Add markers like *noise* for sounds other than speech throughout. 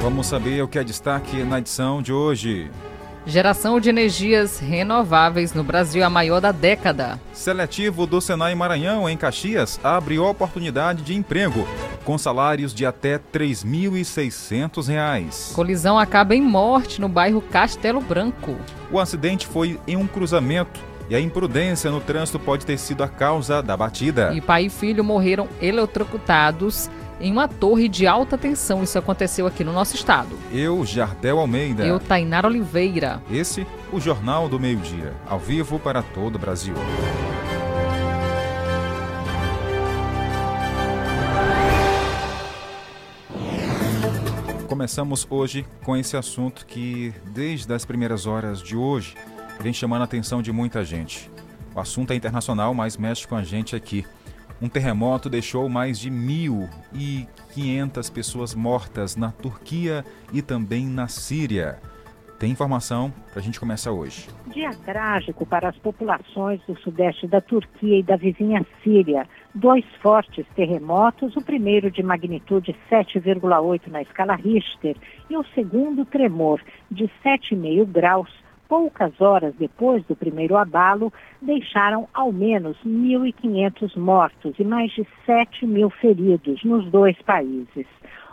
Vamos saber o que é destaque na edição de hoje. Geração de energias renováveis no Brasil a maior da década. Seletivo do Senai Maranhão, em Caxias, abre oportunidade de emprego, com salários de até R$ 3.600. Colisão acaba em morte no bairro Castelo Branco. O acidente foi em um cruzamento e a imprudência no trânsito pode ter sido a causa da batida. E pai e filho morreram eletrocutados em uma torre de alta tensão. Isso aconteceu aqui no nosso estado. Eu, Jardel Almeida. Eu, Tainara Oliveira. Esse, o Jornal do Meio-Dia, ao vivo para todo o Brasil. Começamos hoje com esse assunto que, desde as primeiras horas de hoje, vem chamando a atenção de muita gente. O assunto é internacional, mas mexe com a gente aqui. Um terremoto deixou mais de 1.500 pessoas mortas na Turquia e também na Síria. Tem informação para a gente começar hoje. Dia trágico para as populações do sudeste da Turquia e da vizinha Síria. Dois fortes terremotos, o primeiro de magnitude 7,8 na escala Richter e o segundo tremor de 7,5 graus poucas horas depois do primeiro abalo, deixaram ao menos 1.500 mortos e mais de 7 mil feridos nos dois países.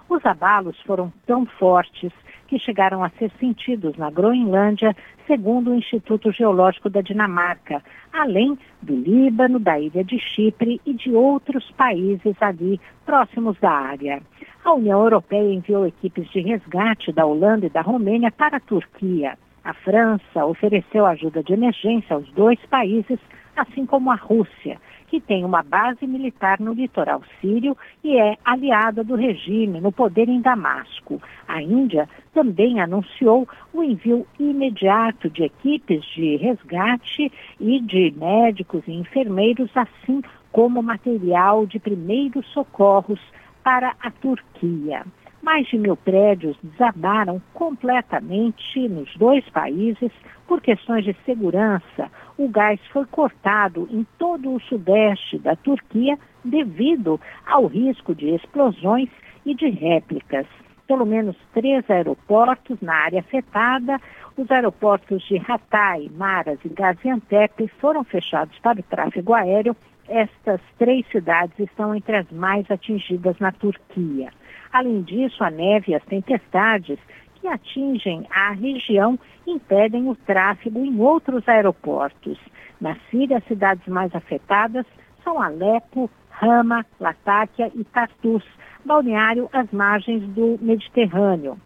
Os abalos foram tão fortes que chegaram a ser sentidos na Groenlândia, segundo o Instituto Geológico da Dinamarca, além do Líbano, da ilha de Chipre e de outros países ali próximos da área. A União Europeia enviou equipes de resgate da Holanda e da Romênia para a Turquia. A França ofereceu ajuda de emergência aos dois países, assim como a Rússia, que tem uma base militar no litoral sírio e é aliada do regime no poder em Damasco. A Índia também anunciou o envio imediato de equipes de resgate e de médicos e enfermeiros, assim como material de primeiros socorros para a Turquia. Mais de mil prédios desabaram completamente nos dois países por questões de segurança. O gás foi cortado em todo o sudeste da Turquia devido ao risco de explosões e de réplicas. Pelo menos três aeroportos na área afetada, os aeroportos de Hatay, Maras e Gaziantep foram fechados para o tráfego aéreo. Estas três cidades estão entre as mais atingidas na Turquia. Além disso, a neve e as tempestades que atingem a região impedem o tráfego em outros aeroportos. Na Síria, as cidades mais afetadas são Alepo, Rama, Latáquia e Tartus, balneário às margens do Mediterrâneo.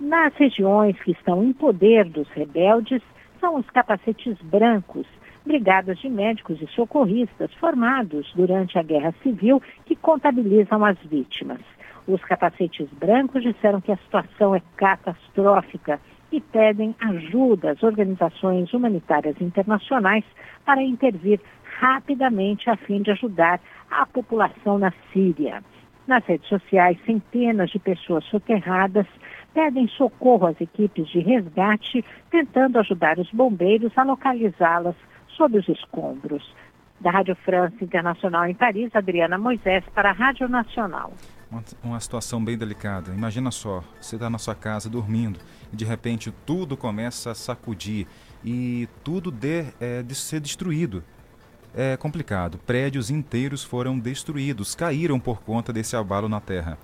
Nas regiões que estão em poder dos rebeldes, são os capacetes brancos, brigadas de médicos e socorristas formados durante a Guerra Civil que contabilizam as vítimas. Os capacetes brancos disseram que a situação é catastrófica e pedem ajuda às organizações humanitárias internacionais para intervir rapidamente a fim de ajudar a população na Síria. Nas redes sociais, centenas de pessoas soterradas pedem socorro às equipes de resgate, tentando ajudar os bombeiros a localizá-las sob os escombros. Da Rádio França Internacional em Paris, Adriana Moisés para a Rádio Nacional uma, uma situação bem delicada. Imagina só, você está na sua casa dormindo e de repente tudo começa a sacudir e tudo de, é, de ser destruído. É complicado. Prédios inteiros foram destruídos, caíram por conta desse abalo na terra.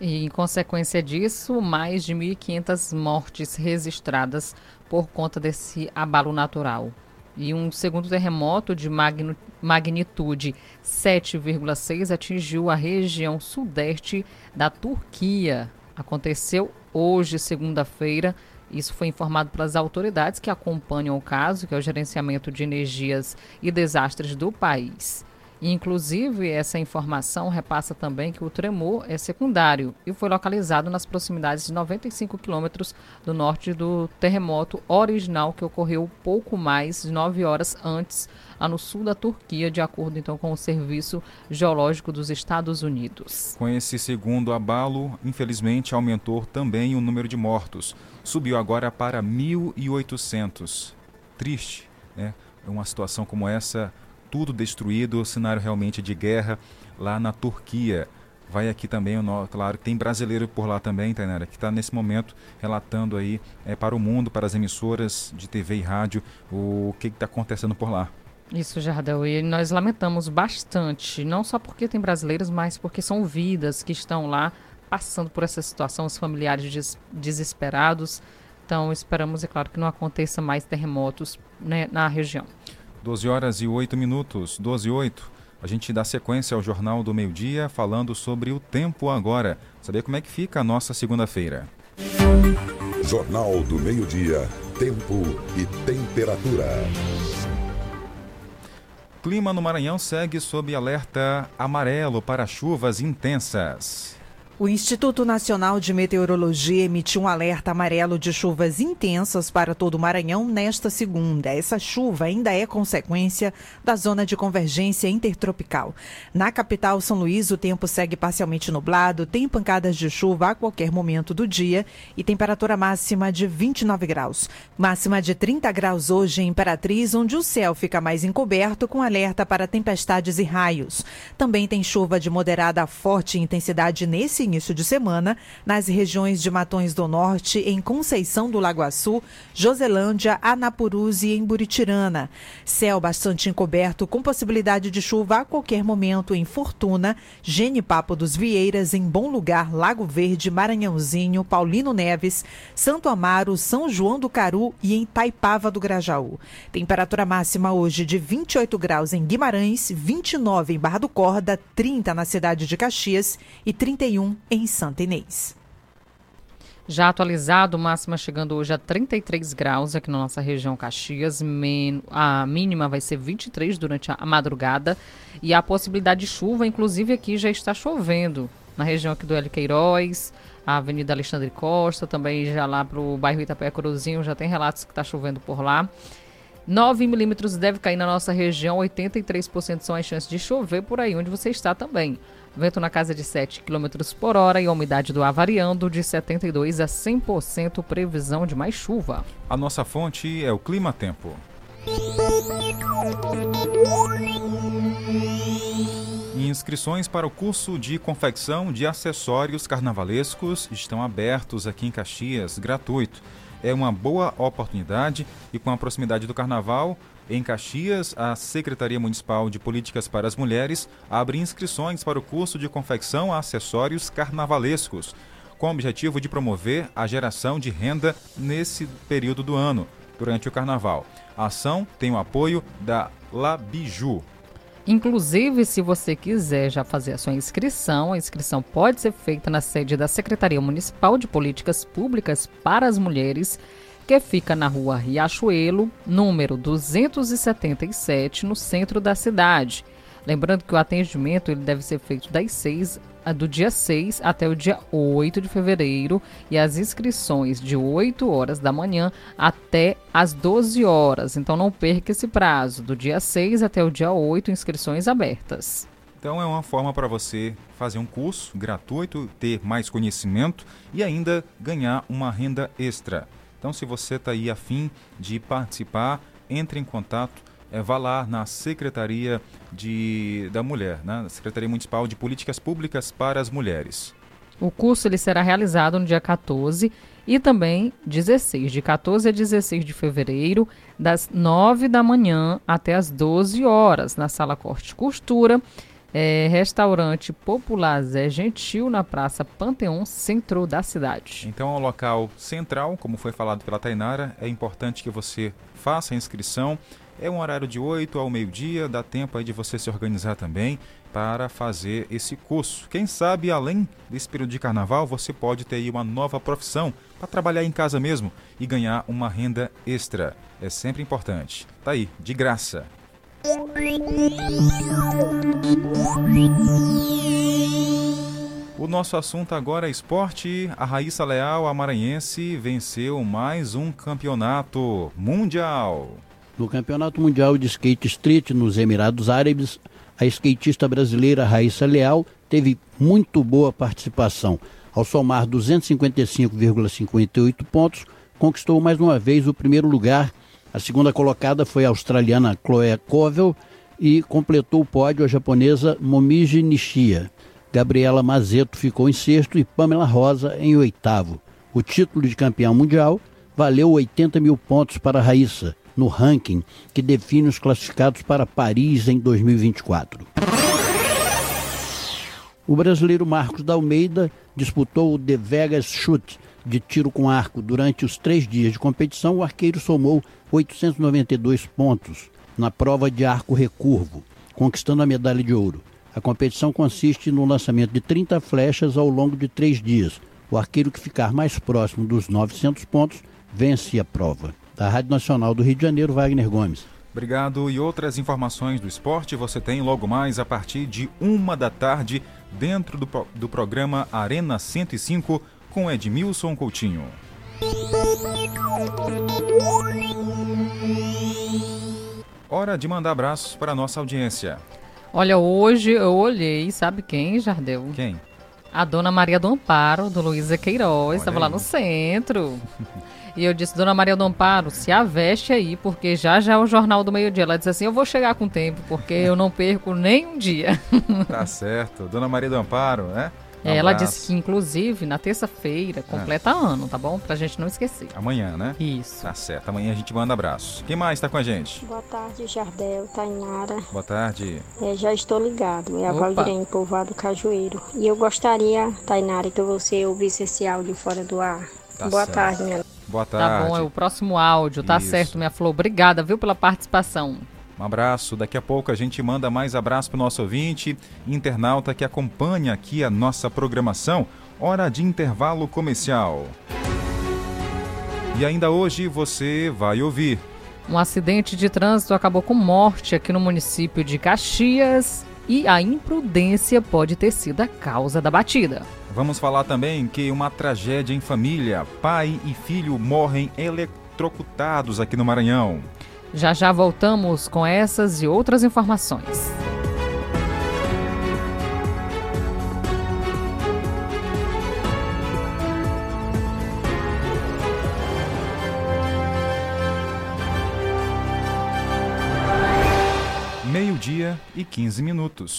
E, em consequência disso, mais de 1.500 mortes registradas por conta desse abalo natural e um segundo terremoto de magnitude 7,6 atingiu a região sudeste da Turquia. Aconteceu hoje, segunda-feira. Isso foi informado pelas autoridades que acompanham o caso, que é o gerenciamento de energias e desastres do país. Inclusive, essa informação repassa também que o tremor é secundário e foi localizado nas proximidades de 95 quilômetros do norte do terremoto original que ocorreu pouco mais de nove horas antes, lá no sul da Turquia, de acordo então com o Serviço Geológico dos Estados Unidos. Com esse segundo abalo, infelizmente aumentou também o número de mortos. Subiu agora para 1.800. Triste, né? Uma situação como essa tudo destruído, cenário realmente de guerra lá na Turquia. vai aqui também, claro, tem brasileiro por lá também, Tainara, que está nesse momento relatando aí é, para o mundo, para as emissoras de TV e rádio, o que está acontecendo por lá. Isso, Jardel, e nós lamentamos bastante, não só porque tem brasileiros, mas porque são vidas que estão lá passando por essa situação, os familiares des desesperados. Então, esperamos, é claro, que não aconteça mais terremotos né, na região. 12 horas e 8 minutos, 12 e 8. A gente dá sequência ao Jornal do Meio Dia falando sobre o tempo agora. Saber como é que fica a nossa segunda-feira. Jornal do Meio Dia, tempo e temperatura. Clima no Maranhão segue sob alerta amarelo para chuvas intensas. O Instituto Nacional de Meteorologia emitiu um alerta amarelo de chuvas intensas para todo o Maranhão nesta segunda. Essa chuva ainda é consequência da zona de convergência intertropical. Na capital São Luís, o tempo segue parcialmente nublado, tem pancadas de chuva a qualquer momento do dia e temperatura máxima de 29 graus. Máxima de 30 graus hoje em Imperatriz, onde o céu fica mais encoberto com alerta para tempestades e raios. Também tem chuva de moderada a forte intensidade nesse início de semana nas regiões de Matões do Norte, em Conceição do Lagoaçu, Joselândia, Anapurus e em Buritirana. Céu bastante encoberto, com possibilidade de chuva a qualquer momento em Fortuna, Genipapo dos Vieiras, em Bom Lugar, Lago Verde, Maranhãozinho, Paulino Neves, Santo Amaro, São João do Caru e em Taipava do Grajaú. Temperatura máxima hoje de 28 graus em Guimarães, 29 em Barra do Corda, 30 na cidade de Caxias e 31 em Santa Inês. Já atualizado, máxima chegando hoje a 33 graus aqui na nossa região Caxias. A mínima vai ser 23 durante a madrugada. E a possibilidade de chuva, inclusive aqui já está chovendo. Na região aqui do Hélio Queiroz, a Avenida Alexandre Costa, também já lá para o bairro Itapé Cruzinho, já tem relatos que está chovendo por lá. 9 milímetros deve cair na nossa região, 83% são as chances de chover por aí onde você está também. Vento na casa de 7 km por hora e a umidade do ar variando de 72% a 100%, previsão de mais chuva. A nossa fonte é o Clima Tempo. Inscrições para o curso de confecção de acessórios carnavalescos estão abertos aqui em Caxias, gratuito. É uma boa oportunidade e com a proximidade do carnaval, em Caxias, a Secretaria Municipal de Políticas para as Mulheres abre inscrições para o curso de confecção a acessórios carnavalescos, com o objetivo de promover a geração de renda nesse período do ano, durante o carnaval. A ação tem o apoio da Labiju. Inclusive, se você quiser já fazer a sua inscrição, a inscrição pode ser feita na sede da Secretaria Municipal de Políticas Públicas para as Mulheres que fica na rua Riachuelo, número 277, no centro da cidade. Lembrando que o atendimento ele deve ser feito das 6 do dia 6 até o dia 8 de fevereiro e as inscrições de 8 horas da manhã até as 12 horas. Então não perca esse prazo, do dia 6 até o dia 8, inscrições abertas. Então é uma forma para você fazer um curso gratuito, ter mais conhecimento e ainda ganhar uma renda extra. Então, se você está aí afim de participar, entre em contato, é, vá lá na Secretaria de, da Mulher, na né? Secretaria Municipal de Políticas Públicas para as Mulheres. O curso ele será realizado no dia 14 e também 16, de 14 a 16 de fevereiro, das 9 da manhã até as 12 horas, na Sala Corte Costura é, restaurante popular Zé Gentil, na Praça Panteão, centro da cidade. Então, é um local central, como foi falado pela Tainara, é importante que você faça a inscrição. É um horário de 8 ao meio-dia, dá tempo aí de você se organizar também para fazer esse curso. Quem sabe, além desse período de carnaval, você pode ter aí uma nova profissão para trabalhar em casa mesmo e ganhar uma renda extra. É sempre importante. Tá aí, de graça. O nosso assunto agora é esporte. A Raíssa Leal, a maranhense, venceu mais um campeonato mundial. No Campeonato Mundial de Skate Street nos Emirados Árabes, a skatista brasileira Raíssa Leal teve muito boa participação. Ao somar 255,58 pontos, conquistou mais uma vez o primeiro lugar a segunda colocada foi a australiana Chloe Covell e completou o pódio a japonesa Momiji Nishia. Gabriela Mazeto ficou em sexto e Pamela Rosa em oitavo. O título de campeão mundial valeu 80 mil pontos para Raíssa, no ranking que define os classificados para Paris em 2024. O brasileiro Marcos da Almeida disputou o The Vegas Shoot de tiro com arco. Durante os três dias de competição, o arqueiro somou 892 pontos na prova de arco recurvo, conquistando a medalha de ouro. A competição consiste no lançamento de 30 flechas ao longo de três dias. O arqueiro que ficar mais próximo dos 900 pontos vence a prova. Da Rádio Nacional do Rio de Janeiro, Wagner Gomes. Obrigado. E outras informações do esporte você tem logo mais a partir de uma da tarde, dentro do, do programa Arena 105, com Edmilson Coutinho. Hora de mandar abraços para a nossa audiência. Olha, hoje eu olhei, sabe quem, Jardel? Quem? A dona Maria do Amparo, do Luísa Queiroz, estava lá no centro. E eu disse, Dona Maria do Amparo, se aveste aí, porque já já é o Jornal do Meio-Dia. Ela disse assim, eu vou chegar com tempo, porque eu não perco nem um dia. Tá certo. Dona Maria do Amparo, né? Um ela disse que, inclusive, na terça-feira, completa é. ano, tá bom? Pra gente não esquecer. Amanhã, né? Isso. Tá certo. Amanhã a gente manda abraço. Quem mais tá com a gente? Boa tarde, Jardel, Tainara. Boa tarde. É, já estou ligado. É a Valdirene, povoado Cajueiro. E eu gostaria, Tainara, que você ouvisse esse áudio fora do ar. Tá Boa certo. tarde, minha Boa tarde. Tá bom, é o próximo áudio, tá Isso. certo, minha flor. Obrigada, viu, pela participação. Um abraço. Daqui a pouco a gente manda mais abraço para o nosso ouvinte, internauta que acompanha aqui a nossa programação. Hora de intervalo comercial. E ainda hoje você vai ouvir. Um acidente de trânsito acabou com morte aqui no município de Caxias e a imprudência pode ter sido a causa da batida. Vamos falar também que uma tragédia em família. Pai e filho morrem eletrocutados aqui no Maranhão. Já já voltamos com essas e outras informações. Meio-dia e 15 minutos.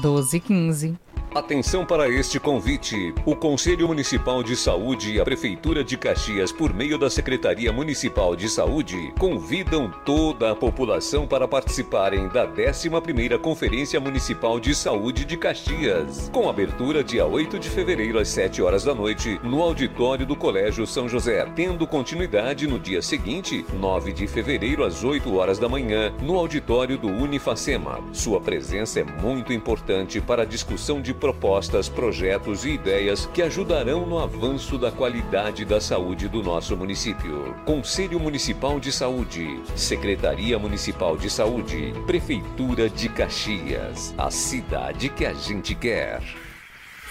12 e 15. Atenção para este convite. O Conselho Municipal de Saúde e a Prefeitura de Caxias, por meio da Secretaria Municipal de Saúde, convidam toda a população para participarem da 11ª Conferência Municipal de Saúde de Caxias, com abertura dia 8 de fevereiro às 7 horas da noite, no auditório do Colégio São José, tendo continuidade no dia seguinte, 9 de fevereiro às 8 horas da manhã, no auditório do Unifacema. Sua presença é muito importante para a discussão de propostas, projetos e ideias que ajudarão no avanço da qualidade da saúde do nosso município. Conselho Municipal de Saúde, Secretaria Municipal de Saúde, Prefeitura de Caxias, a cidade que a gente quer.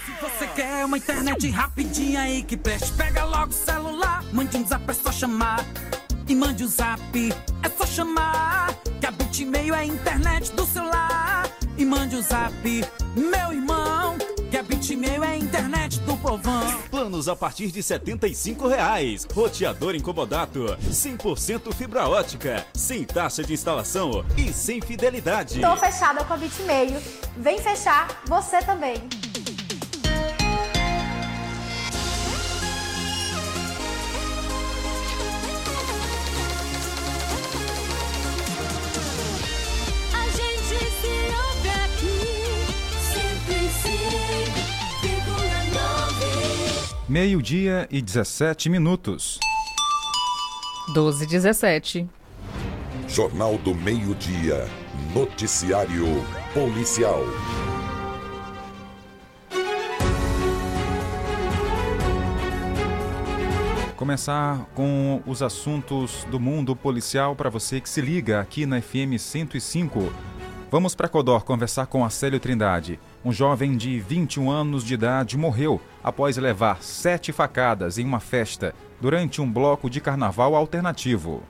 Se você quer uma internet rapidinha aí que preste, pega logo o celular, mande um zap, é só chamar. E mande o um zap, é só chamar. Que a Bitmail é a internet do celular. E mande o um zap, meu irmão, que a Bitmail é a internet do povão. Planos a partir de 75 reais. Roteador incomodato, 100% fibra ótica, sem taxa de instalação e sem fidelidade. Tô fechada com a Bitmail. Vem fechar você também. Meio-dia e 17 minutos. 12 e 17. Jornal do Meio-Dia. Noticiário Policial. Começar com os assuntos do mundo policial para você que se liga aqui na FM 105. Vamos para Codor conversar com Acélio Trindade. Um jovem de 21 anos de idade morreu após levar sete facadas em uma festa durante um bloco de carnaval alternativo.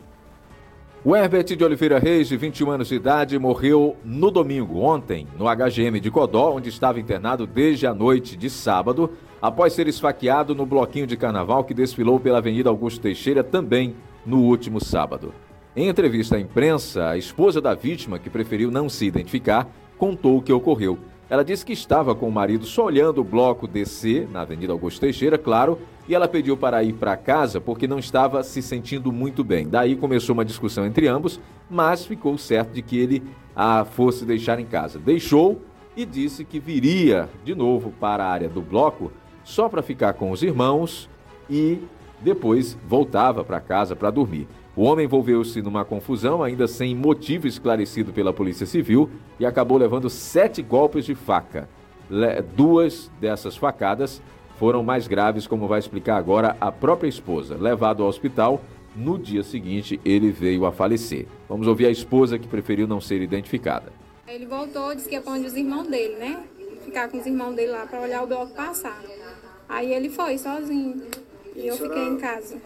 O Herbert de Oliveira Reis, de 21 anos de idade, morreu no domingo, ontem, no HGM de Codó, onde estava internado desde a noite de sábado, após ser esfaqueado no bloquinho de carnaval que desfilou pela Avenida Augusto Teixeira também no último sábado. Em entrevista à imprensa, a esposa da vítima, que preferiu não se identificar, contou o que ocorreu Ela disse que estava com o marido só olhando o bloco descer na Avenida Augusto Teixeira, claro, e ela pediu para ir para casa porque não estava se sentindo muito bem. Daí começou uma discussão entre ambos, mas ficou certo de que ele a fosse deixar em casa. Deixou e disse que viria de novo para a área do bloco só para ficar com os irmãos e depois voltava para casa para dormir. O homem envolveu-se numa confusão, ainda sem motivo esclarecido pela Polícia Civil, e acabou levando sete golpes de faca. Duas dessas facadas foram mais graves, como vai explicar agora a própria esposa. Levado ao hospital, no dia seguinte ele veio a falecer. Vamos ouvir a esposa que preferiu não ser identificada. Ele voltou, disse que ia para onde os irmãos dele, né? Ficar com os irmãos dele lá para olhar o bloco passar. Aí ele foi sozinho. E eu fiquei em casa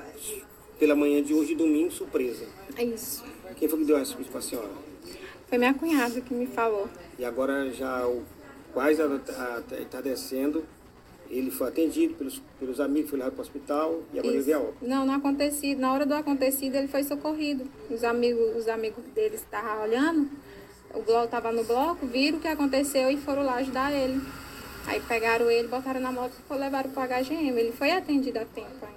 pela manhã de hoje, domingo, surpresa. É isso. Quem foi que deu essa para a senhora? Foi minha cunhada que me falou. E agora já o, quase está descendo. Ele foi atendido pelos, pelos amigos, foi levado para o hospital e agora ele veio a óbito. Não, não acontecido. Na hora do acontecido, ele foi socorrido. Os amigos, os amigos dele estavam olhando, o bloco estava no bloco, viram o que aconteceu e foram lá ajudar ele. Aí pegaram ele, botaram na moto e levaram para o HGM. Ele foi atendido a tempo.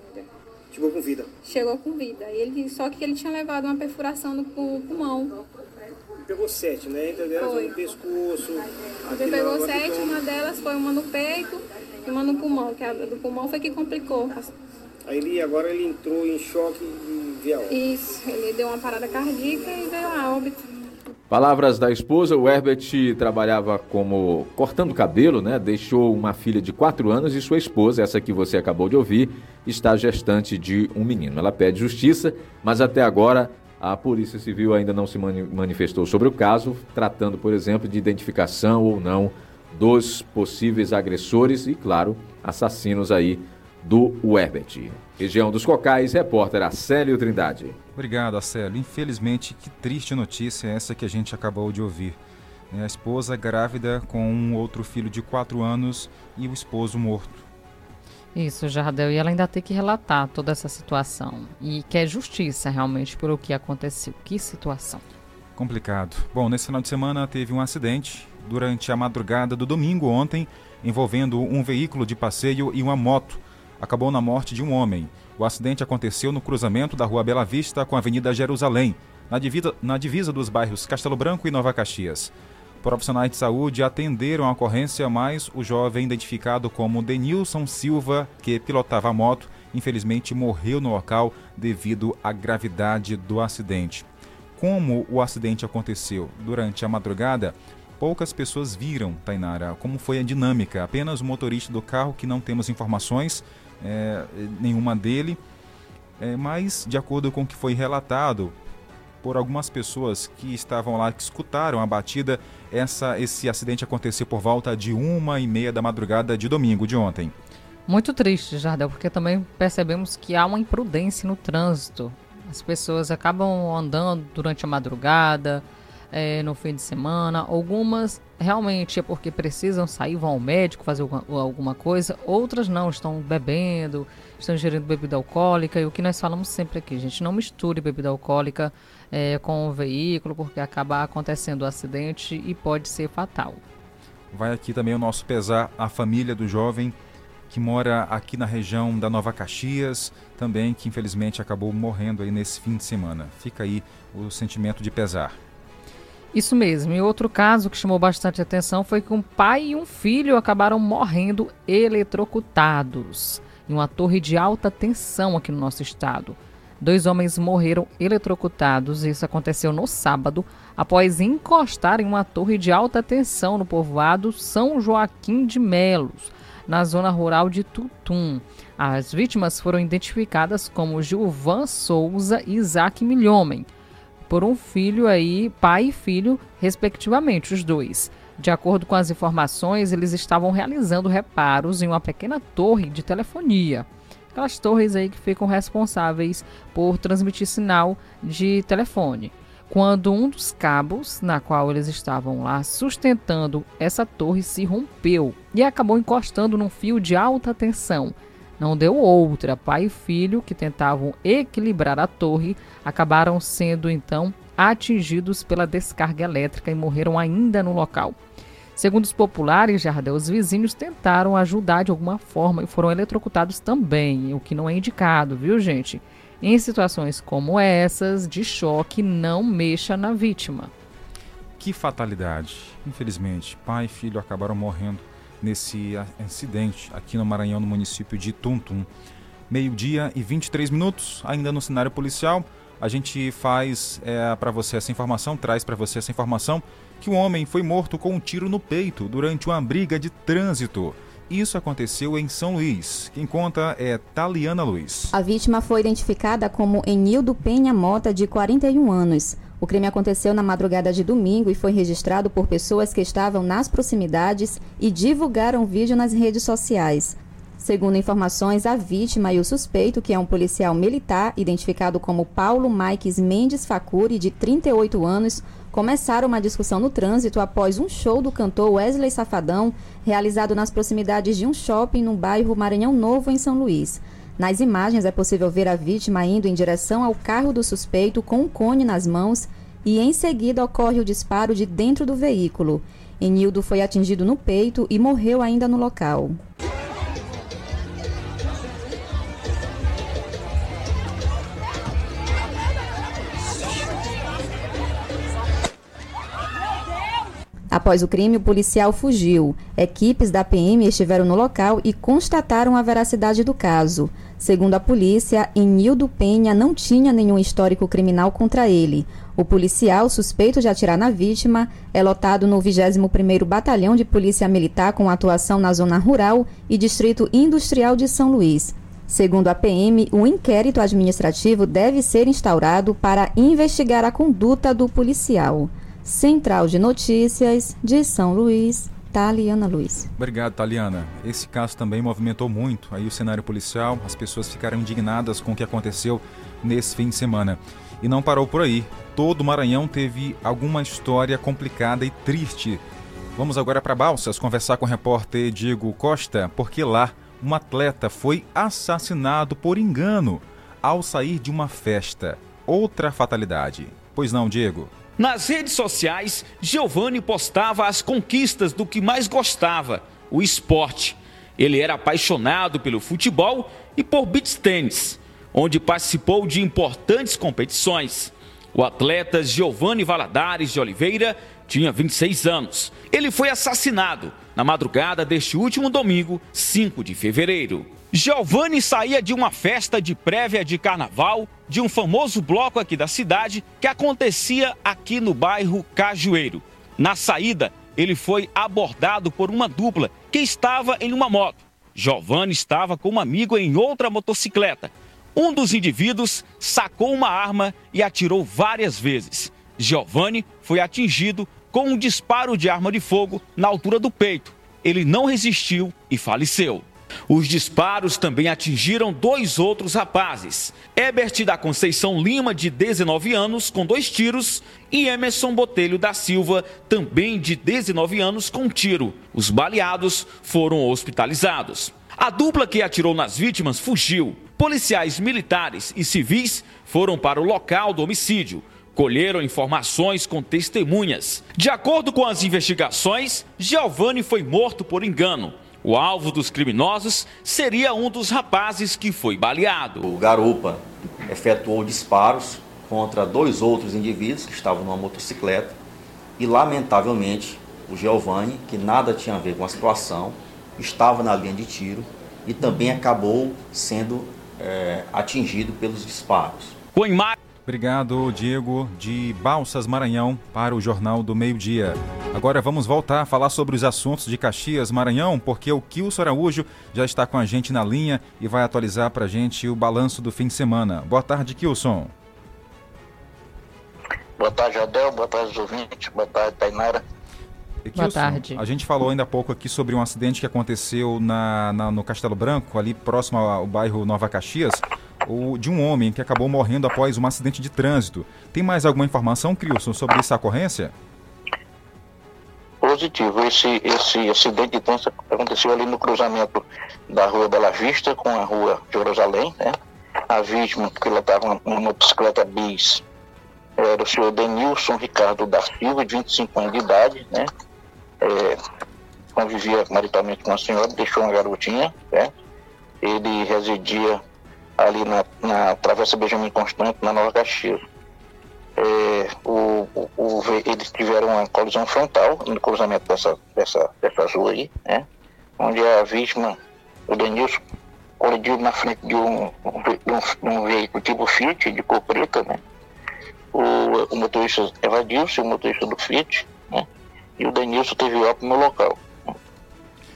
Chegou com vida? Chegou com vida. Ele, só que ele tinha levado uma perfuração no pulmão. Pegou sete, né? Entre delas foi. no pescoço. Ele pegou sete, uma delas foi uma no peito e uma no pulmão, que a do pulmão foi que complicou. Aí ele, agora ele entrou em choque e veio a Isso, ele deu uma parada cardíaca e veio a óbito. Palavras da esposa, o Herbert trabalhava como cortando cabelo, né? Deixou uma filha de 4 anos e sua esposa, essa que você acabou de ouvir, está gestante de um menino. Ela pede justiça, mas até agora a Polícia Civil ainda não se manifestou sobre o caso, tratando, por exemplo, de identificação ou não dos possíveis agressores e, claro, assassinos aí do Herbert. Região dos Cocais, repórter Acélio Trindade. Obrigado, Acélio. Infelizmente, que triste notícia é essa que a gente acabou de ouvir. É a esposa grávida com um outro filho de 4 anos e o esposo morto. Isso, Jardel. E ela ainda tem que relatar toda essa situação. E quer justiça realmente por o que aconteceu. Que situação. Complicado. Bom, nesse final de semana teve um acidente durante a madrugada do domingo ontem, envolvendo um veículo de passeio e uma moto acabou na morte de um homem. O acidente aconteceu no cruzamento da Rua Bela Vista com a Avenida Jerusalém, na divisa, na divisa dos bairros Castelo Branco e Nova Caxias. Profissionais de saúde atenderam a ocorrência, mas o jovem identificado como Denilson Silva, que pilotava a moto, infelizmente morreu no local devido à gravidade do acidente. Como o acidente aconteceu durante a madrugada, poucas pessoas viram, Tainara, como foi a dinâmica. Apenas o motorista do carro, que não temos informações, é, nenhuma dele, é, mas de acordo com o que foi relatado por algumas pessoas que estavam lá, que escutaram a batida, essa, esse acidente aconteceu por volta de uma e meia da madrugada de domingo de ontem. Muito triste, Jardel, porque também percebemos que há uma imprudência no trânsito. As pessoas acabam andando durante a madrugada, é, no fim de semana. Algumas realmente é porque precisam sair, vão ao médico fazer alguma coisa. Outras não, estão bebendo, estão ingerindo bebida alcoólica. E o que nós falamos sempre aqui, gente, não misture bebida alcoólica é, com o veículo, porque acaba acontecendo o um acidente e pode ser fatal. Vai aqui também o nosso pesar à família do jovem que mora aqui na região da Nova Caxias, também que infelizmente acabou morrendo aí nesse fim de semana. Fica aí o sentimento de pesar. Isso mesmo. E outro caso que chamou bastante atenção foi que um pai e um filho acabaram morrendo eletrocutados em uma torre de alta tensão aqui no nosso estado. Dois homens morreram eletrocutados, isso aconteceu no sábado, após encostar em uma torre de alta tensão no povoado São Joaquim de Melos, na zona rural de Tutum. As vítimas foram identificadas como Gilvan Souza e Isaac Milhomem por um filho aí, pai e filho, respectivamente, os dois. De acordo com as informações, eles estavam realizando reparos em uma pequena torre de telefonia. Aquelas torres aí que ficam responsáveis por transmitir sinal de telefone. Quando um dos cabos na qual eles estavam lá sustentando essa torre se rompeu e acabou encostando num fio de alta tensão não deu outra. Pai e filho, que tentavam equilibrar a torre, acabaram sendo então atingidos pela descarga elétrica e morreram ainda no local. Segundo os populares, Jardel, os vizinhos tentaram ajudar de alguma forma e foram eletrocutados também, o que não é indicado, viu, gente? Em situações como essas, de choque, não mexa na vítima. Que fatalidade. Infelizmente, pai e filho acabaram morrendo nesse incidente aqui no Maranhão, no município de Tuntum. Meio-dia e 23 minutos, ainda no cenário policial. A gente faz é, para você essa informação, traz para você essa informação que um homem foi morto com um tiro no peito durante uma briga de trânsito. Isso aconteceu em São Luís. Quem conta é Taliana Luiz. A vítima foi identificada como Enildo Penha Mota, de 41 anos. O crime aconteceu na madrugada de domingo e foi registrado por pessoas que estavam nas proximidades e divulgaram vídeo nas redes sociais. Segundo informações, a vítima e o suspeito, que é um policial militar identificado como Paulo Maikes Mendes Facuri, de 38 anos, começaram uma discussão no trânsito após um show do cantor Wesley Safadão, realizado nas proximidades de um shopping no bairro Maranhão Novo, em São Luís. Nas imagens é possível ver a vítima indo em direção ao carro do suspeito com um cone nas mãos e em seguida ocorre o disparo de dentro do veículo. Enildo foi atingido no peito e morreu ainda no local. Após o crime, o policial fugiu. Equipes da PM estiveram no local e constataram a veracidade do caso. Segundo a polícia, Enildo Penha não tinha nenhum histórico criminal contra ele. O policial, suspeito de atirar na vítima, é lotado no 21º Batalhão de Polícia Militar com atuação na zona rural e distrito industrial de São Luís. Segundo a PM, um inquérito administrativo deve ser instaurado para investigar a conduta do policial. Central de Notícias de São Luís, Taliana Luiz. Obrigado, Taliana. Esse caso também movimentou muito aí o cenário policial, as pessoas ficaram indignadas com o que aconteceu nesse fim de semana. E não parou por aí. Todo o Maranhão teve alguma história complicada e triste. Vamos agora para Balsas conversar com o repórter Diego Costa, porque lá um atleta foi assassinado por engano ao sair de uma festa. Outra fatalidade. Pois não, Diego? Nas redes sociais, Giovanni postava as conquistas do que mais gostava, o esporte. Ele era apaixonado pelo futebol e por beach tênis, onde participou de importantes competições. O atleta Giovanni Valadares de Oliveira tinha 26 anos. Ele foi assassinado na madrugada deste último domingo, 5 de fevereiro. Giovanni saía de uma festa de prévia de carnaval de um famoso bloco aqui da cidade que acontecia aqui no bairro Cajueiro. Na saída, ele foi abordado por uma dupla que estava em uma moto. Giovanni estava com um amigo em outra motocicleta. Um dos indivíduos sacou uma arma e atirou várias vezes. Giovanni foi atingido com um disparo de arma de fogo na altura do peito. Ele não resistiu e faleceu. Os disparos também atingiram dois outros rapazes. Ebert da Conceição Lima, de 19 anos, com dois tiros, e Emerson Botelho da Silva, também de 19 anos, com um tiro. Os baleados foram hospitalizados. A dupla que atirou nas vítimas fugiu. Policiais militares e civis foram para o local do homicídio colheram informações com testemunhas. De acordo com as investigações, Giovanni foi morto por engano. O alvo dos criminosos seria um dos rapazes que foi baleado. O garupa efetuou disparos contra dois outros indivíduos que estavam numa motocicleta e, lamentavelmente, o Giovanni, que nada tinha a ver com a situação, estava na linha de tiro e também acabou sendo é, atingido pelos disparos. Com imagem Obrigado, Diego, de Balsas Maranhão, para o Jornal do Meio Dia. Agora vamos voltar a falar sobre os assuntos de Caxias, Maranhão, porque o Kilson Araújo já está com a gente na linha e vai atualizar para a gente o balanço do fim de semana. Boa tarde, Kilson. Boa tarde, Adel. Boa tarde, ouvintes. Boa tarde, Tainara. Boa tarde. A gente falou ainda há pouco aqui sobre um acidente que aconteceu na, na no Castelo Branco, ali próximo ao bairro Nova Caxias o, de um homem que acabou morrendo após um acidente de trânsito. Tem mais alguma informação, Crilson, sobre essa ocorrência? Positivo. Esse, esse acidente de trânsito aconteceu ali no cruzamento da rua Bela Vista com a rua Jerusalém, né? A vítima, porque ela estava numa motocicleta bis, era o senhor Denilson Ricardo da Silva, de 25 anos de idade, né? é, convivia maritalmente com a senhora, deixou uma garotinha, né? Ele residia ali na, na Travessa Benjamin Constante, na Nova Caxias. É, o, o, o, eles tiveram uma colisão frontal no cruzamento dessa, dessa, dessa rua aí, né? Onde a vítima, o Denilson, colidiu na frente de um, um, um veículo tipo Fiat, de cor preta, né? O, o motorista evadiu-se, o motorista do Fiat, né? E o Denilson teve óbito no local.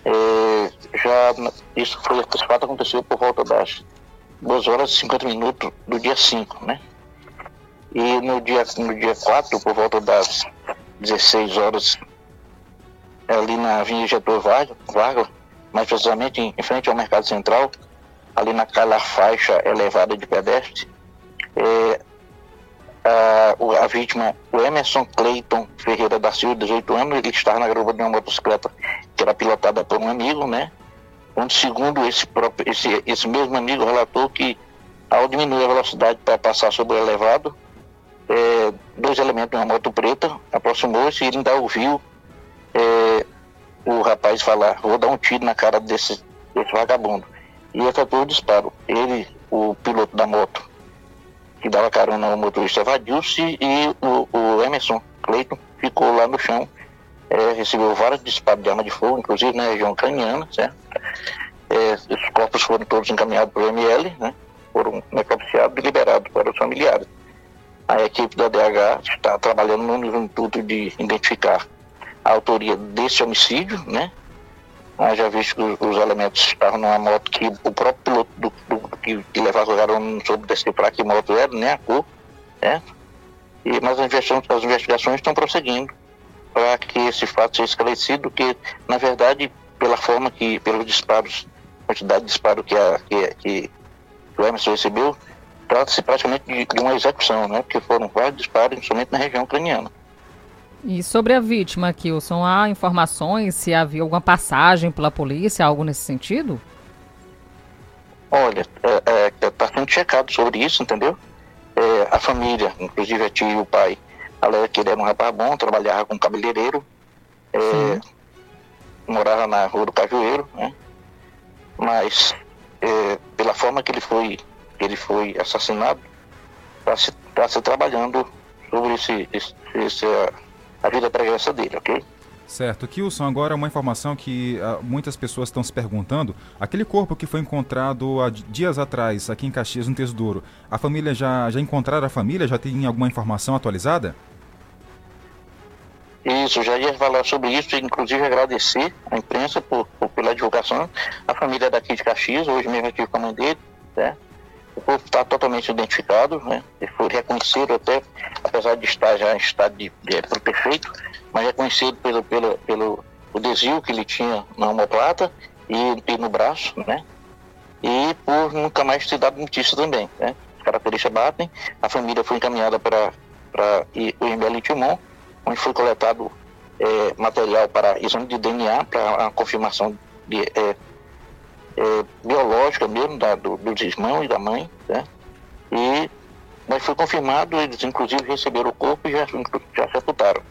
É, já isso foi, esse fato aconteceu por volta das 2 horas e 50 minutos do dia 5, né? E no dia, no dia 4, por volta das 16 horas, ali na Avenida Getúlio Vargas, mais precisamente em, frente ao Mercado Central, ali naquela faixa elevada de pedestre, é, a, a, vítima, o Emerson Clayton Ferreira da Silva, 18 anos, ele estava na grupa de uma motocicleta que era pilotada por um amigo, né? Onde, segundo esse, próprio, esse, esse mesmo amigo, relatou que ao diminuir a velocidade para passar sobre o elevado, é, dois elementos de uma moto preta aproximou-se e ele ainda ouviu é, o rapaz falar: Vou dar um tiro na cara desse, desse vagabundo. E efetuou o disparo. Ele, o piloto da moto, que dava carona ao motorista evadiu-se e o, o, Emerson Cleiton ficou lá no chão. É, recebeu vários disparos de arma de fogo, inclusive na região craniana, certo? É, os corpos foram todos encaminhados para o ML, né? Foram necropsiados e liberados para os familiares. A equipe da DH está trabalhando no intuito de identificar a autoria desse homicídio, né? já visto que os, elementos estavam numa moto que o próprio piloto do, do, que, que levava o garoto não soube decifrar que moto era, nem a cor, né? E, mas as investigações, as investigações estão prosseguindo para que esse fato seja esclarecido, que na verdade, pela forma que, pelos disparos, quantidade de disparo que, a, que, que o Emerson recebeu, trata-se praticamente de, de, uma execução, né? Porque foram vários disparos, somente na região craniana. E sobre a vítima, Kilson, há informações se havia alguma passagem pela polícia, algo nesse sentido? Olha, está é, é, tá sendo checado sobre isso, entendeu? É, a família, inclusive a tia e o pai, alega que ele era um rapaz bom, trabalhava com cabeleireiro, é, morava na rua do Cajueiro, né? Mas é, pela forma que ele foi, ele foi assassinado, está se, tá se trabalhando sobre esse, esse, esse a vida pregressa dele, ok? Certo. Kilson, agora uma informação que uh, muitas pessoas estão se perguntando. Aquele corpo que foi encontrado há dias atrás aqui em Caxias, no Tesouro, a família já, já encontraram a família? Já tem alguma informação atualizada? Isso, já ia falar sobre isso, inclusive agradecer à imprensa por, por pela divulgação. A família daqui de Caxias, hoje mesmo eu tive com a mãe dele, né? O corpo está totalmente identificado, né? Ele foi reconhecido até, apesar de estar já em estado de, de perfeito, mas reconhecido pelo, pelo, pelo o desvio que ele tinha na omoplata e, e no braço, né? E por nunca mais ter dado notícia também, né? As características batem, a família foi encaminhada para o ML Timon, onde foi coletado é, material para exame de DNA, para a confirmação de, é, é, biológica mesmo da, do, dos irmãos e da mãe, né? E mas foi confirmado, eles inclusive receberam o corpo e já, já sepultaram.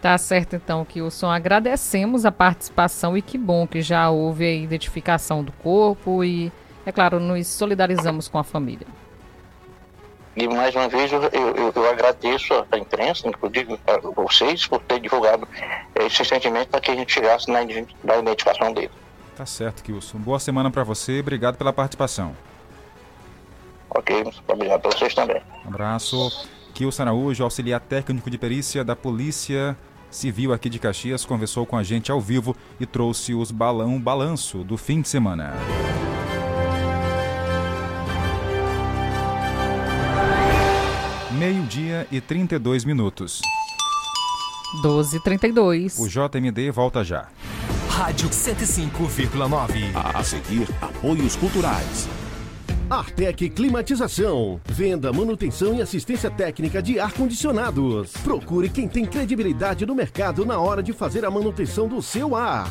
Tá certo então, Kilson. Agradecemos a participação e que bom que já houve a identificação do corpo e, é claro, nos solidarizamos com a família. E mais uma vez eu, eu, eu agradeço a imprensa, inclusive a vocês, por ter divulgado esse sentimento para que a gente chegasse na, na identificação dele. Tá certo, Kilson. Boa semana para você. Obrigado pela participação. Ok, obrigado para vocês também. Um abraço. Kilson Araújo, auxiliar técnico de perícia da Polícia Civil aqui de Caxias, conversou com a gente ao vivo e trouxe os balão balanço do fim de semana. Meio-dia e 32 minutos. 12h32. O JMD volta já. Rádio 105,9. A seguir, apoios culturais. Artec Climatização. Venda, manutenção e assistência técnica de ar-condicionados. Procure quem tem credibilidade no mercado na hora de fazer a manutenção do seu ar.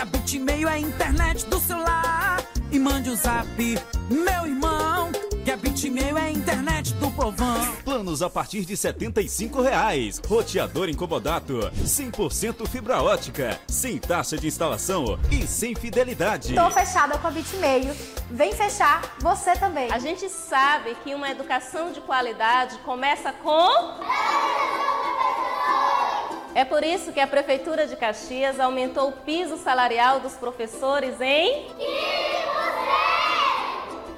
Que a Bitmail é a internet do celular. E mande o um zap, meu irmão. Que a Bitmail é a internet do povão. Planos a partir de 75 reais. Roteador incomodato, 100% fibra ótica, sem taxa de instalação e sem fidelidade. Tô fechada com a Bitmail. Vem fechar você também. A gente sabe que uma educação de qualidade começa com é por isso que a Prefeitura de Caxias aumentou o piso salarial dos professores em 15%!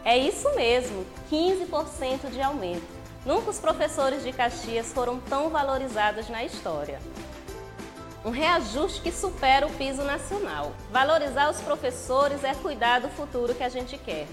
É isso mesmo, 15% de aumento. Nunca os professores de Caxias foram tão valorizados na história. Um reajuste que supera o piso nacional. Valorizar os professores é cuidar do futuro que a gente quer.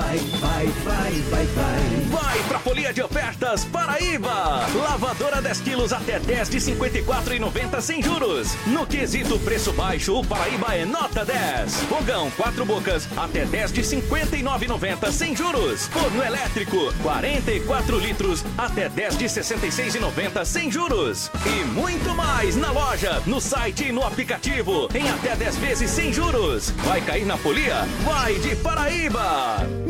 Vai, vai, vai, vai, vai. Vai pra Folia de Ofertas Paraíba. Lavadora 10 quilos até 10 de 54,90 sem juros. No quesito preço baixo, o Paraíba é nota 10. Fogão 4 bocas até 10 de 59,90 sem juros. Forno elétrico 44 litros até 10 de 66,90 sem juros. E muito mais na loja, no site e no aplicativo em até 10 vezes sem juros. Vai cair na folia? Vai de Paraíba.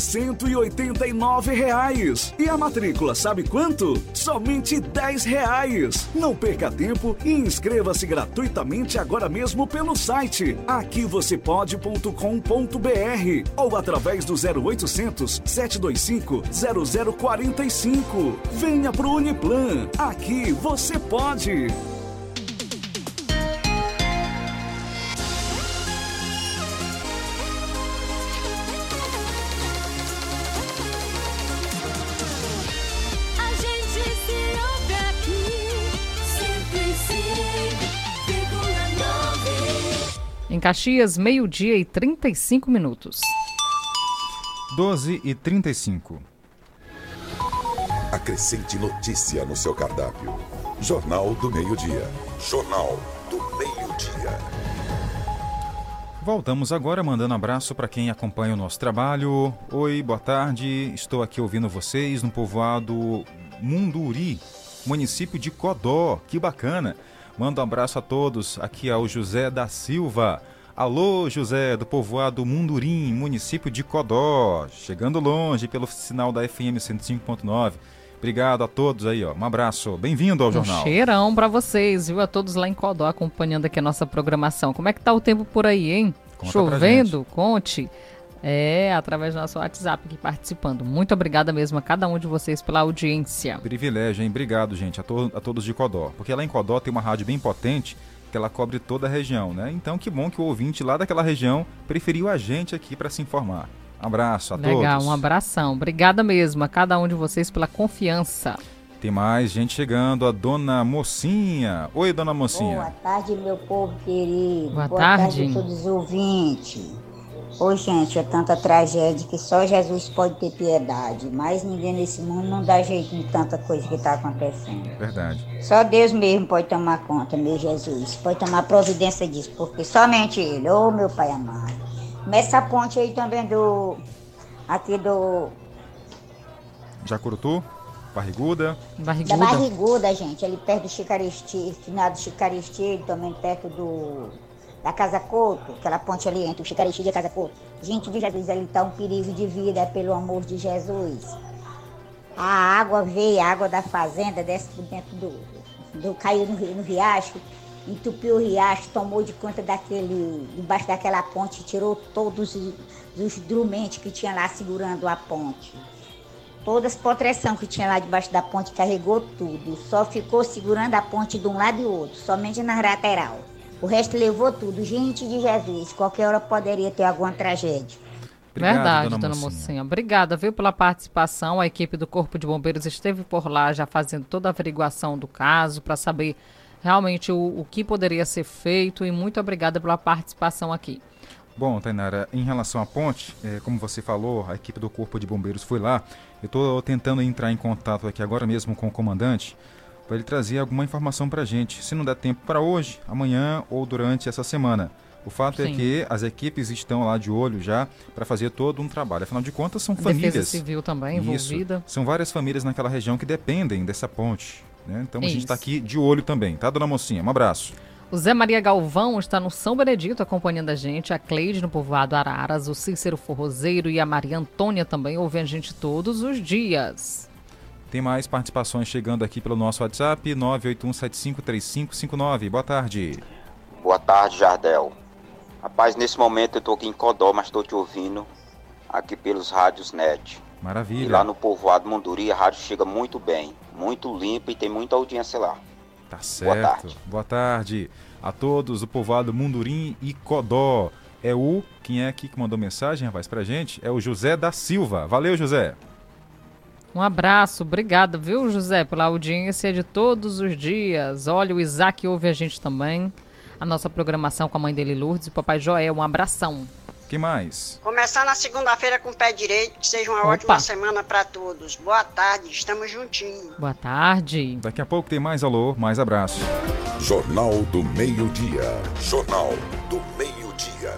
189 reais. E a matrícula sabe quanto? Somente 10 reais. Não perca tempo e inscreva-se gratuitamente agora mesmo pelo site aqui você pode.com.br ou através do 0800 725 0045. Venha pro Uniplan. Aqui você pode. Em Caxias, meio-dia e 35 minutos. 12 e 35. Acrescente notícia no seu cardápio. Jornal do Meio-Dia. Jornal do Meio-Dia. Voltamos agora mandando abraço para quem acompanha o nosso trabalho. Oi, boa tarde. Estou aqui ouvindo vocês no povoado Munduri, município de Codó. Que bacana. Mando um abraço a todos. Aqui é o José da Silva. Alô, José, do povoado Mundurim, município de Codó. Chegando longe pelo sinal da FM 105.9. Obrigado a todos aí, ó. Um abraço. Bem-vindo ao jornal. Um cheirão pra vocês, viu? A todos lá em Codó acompanhando aqui a nossa programação. Como é que tá o tempo por aí, hein? Conta Chovendo? Conte. É, através do nosso WhatsApp aqui participando. Muito obrigada mesmo a cada um de vocês pela audiência. Privilégio, hein? Obrigado, gente, a, to a todos de Codó. Porque lá em Codó tem uma rádio bem potente que ela cobre toda a região, né? Então que bom que o ouvinte lá daquela região preferiu a gente aqui para se informar. Abraço a Legal, todos. um abração. Obrigada mesmo a cada um de vocês pela confiança. Tem mais gente chegando, a dona Mocinha. Oi, dona Mocinha. Boa tarde, meu povo querido. Boa tarde. tarde. a todos os ouvintes. Ô, gente, é tanta tragédia que só Jesus pode ter piedade. Mas ninguém nesse mundo não dá jeito em tanta coisa que está acontecendo. Verdade. Só Deus mesmo pode tomar conta, meu Jesus. Pode tomar providência disso, porque somente Ele, ô meu Pai amado. Mas essa ponte aí também do. Aqui do. Jacurutu, Barriguda. Da barriguda, gente, ali perto do Chicaristi, finado do Chicaristi, também perto do da Casa Couto, aquela ponte ali entre o Chicarixi e a Casa Couto. Gente de Jesus, ali está um perigo de vida, pelo amor de Jesus. A água veio, a água da fazenda desce por dentro do. do caiu no, no riacho, entupiu o riacho, tomou de conta daquele. debaixo daquela ponte, tirou todos os, os que tinha lá segurando a ponte. Todas as proteção que tinha lá debaixo da ponte carregou tudo. Só ficou segurando a ponte de um lado e outro, somente na lateral. O resto levou tudo. Gente de Jesus, qualquer hora poderia ter alguma tragédia. Obrigado, Verdade, dona dona, Mocinha. Mocinha. Obrigada, viu, pela participação. A equipe do Corpo de Bombeiros esteve por lá já fazendo toda a averiguação do caso para saber realmente o, o que poderia ser feito e muito obrigada pela participação aqui. Bom, Tainara, em relação à ponte, eh, como você falou, a equipe do Corpo de Bombeiros foi lá. Eu estou tentando entrar em contato aqui agora mesmo com o comandante para ele trazer alguma informação para a gente. Se não der tempo para hoje, amanhã ou durante essa semana. O fato é Sim. que as equipes estão lá de olho já para fazer todo um trabalho. Afinal de contas, são Defesa famílias. Civil também Isso. envolvida. São várias famílias naquela região que dependem dessa ponte. né? Então a gente está Isso. aqui de olho também, tá, dona Mocinha? Um abraço. O Zé Maria Galvão está no São Benedito acompanhando a gente, a Cleide no povoado Araras, o Cícero Forrozeiro e a Maria Antônia também ouvem a gente todos os dias. Tem mais participações chegando aqui pelo nosso WhatsApp, 981753559. Boa tarde. Boa tarde, Jardel. Rapaz, nesse momento eu tô aqui em Codó, mas tô te ouvindo aqui pelos rádios net. E Maravilha. lá no povoado Monduri a rádio chega muito bem, muito limpa e tem muita audiência lá. Tá certo. Boa tarde. a todos do povoado Mundurim e Codó. É o. Quem é aqui que mandou mensagem, rapaz, pra gente? É o José da Silva. Valeu, José. Um abraço, obrigada, viu, José, pela audiência de todos os dias. Olha, o Isaac ouve a gente também. A nossa programação com a mãe dele, Lourdes, e o papai Joel. Um abração. que mais? Começar na segunda-feira com o pé direito, que seja uma Opa. ótima semana para todos. Boa tarde, estamos juntinhos. Boa tarde. Daqui a pouco tem mais alô, mais abraço. Jornal do Meio-Dia. Jornal do Meio-Dia.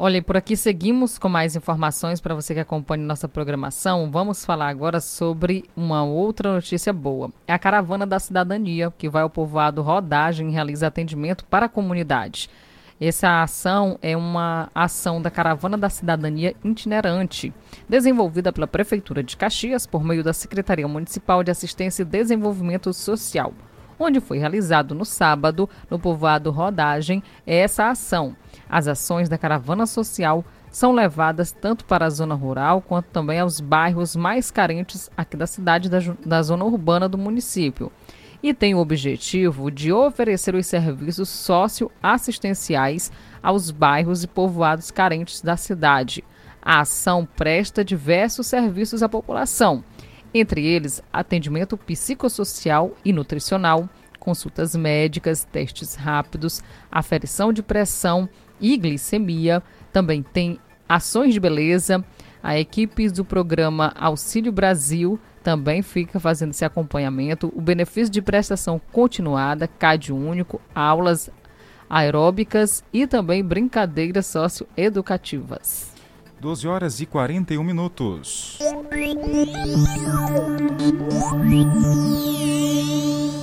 Olha, por aqui seguimos com mais informações para você que acompanha nossa programação. Vamos falar agora sobre uma outra notícia boa. É a Caravana da Cidadania, que vai ao povoado Rodagem e realiza atendimento para a comunidade. Essa ação é uma ação da Caravana da Cidadania itinerante, desenvolvida pela Prefeitura de Caxias por meio da Secretaria Municipal de Assistência e Desenvolvimento Social, onde foi realizado no sábado, no povoado Rodagem, essa ação. As ações da caravana social são levadas tanto para a zona rural quanto também aos bairros mais carentes aqui da cidade da, da zona urbana do município. E tem o objetivo de oferecer os serviços socioassistenciais aos bairros e povoados carentes da cidade. A ação presta diversos serviços à população, entre eles atendimento psicossocial e nutricional, consultas médicas, testes rápidos, aferição de pressão e glicemia. Também tem ações de beleza. A equipe do programa Auxílio Brasil também fica fazendo esse acompanhamento. O benefício de prestação continuada, CAD único, aulas aeróbicas e também brincadeiras socioeducativas. 12 horas e 41 minutos.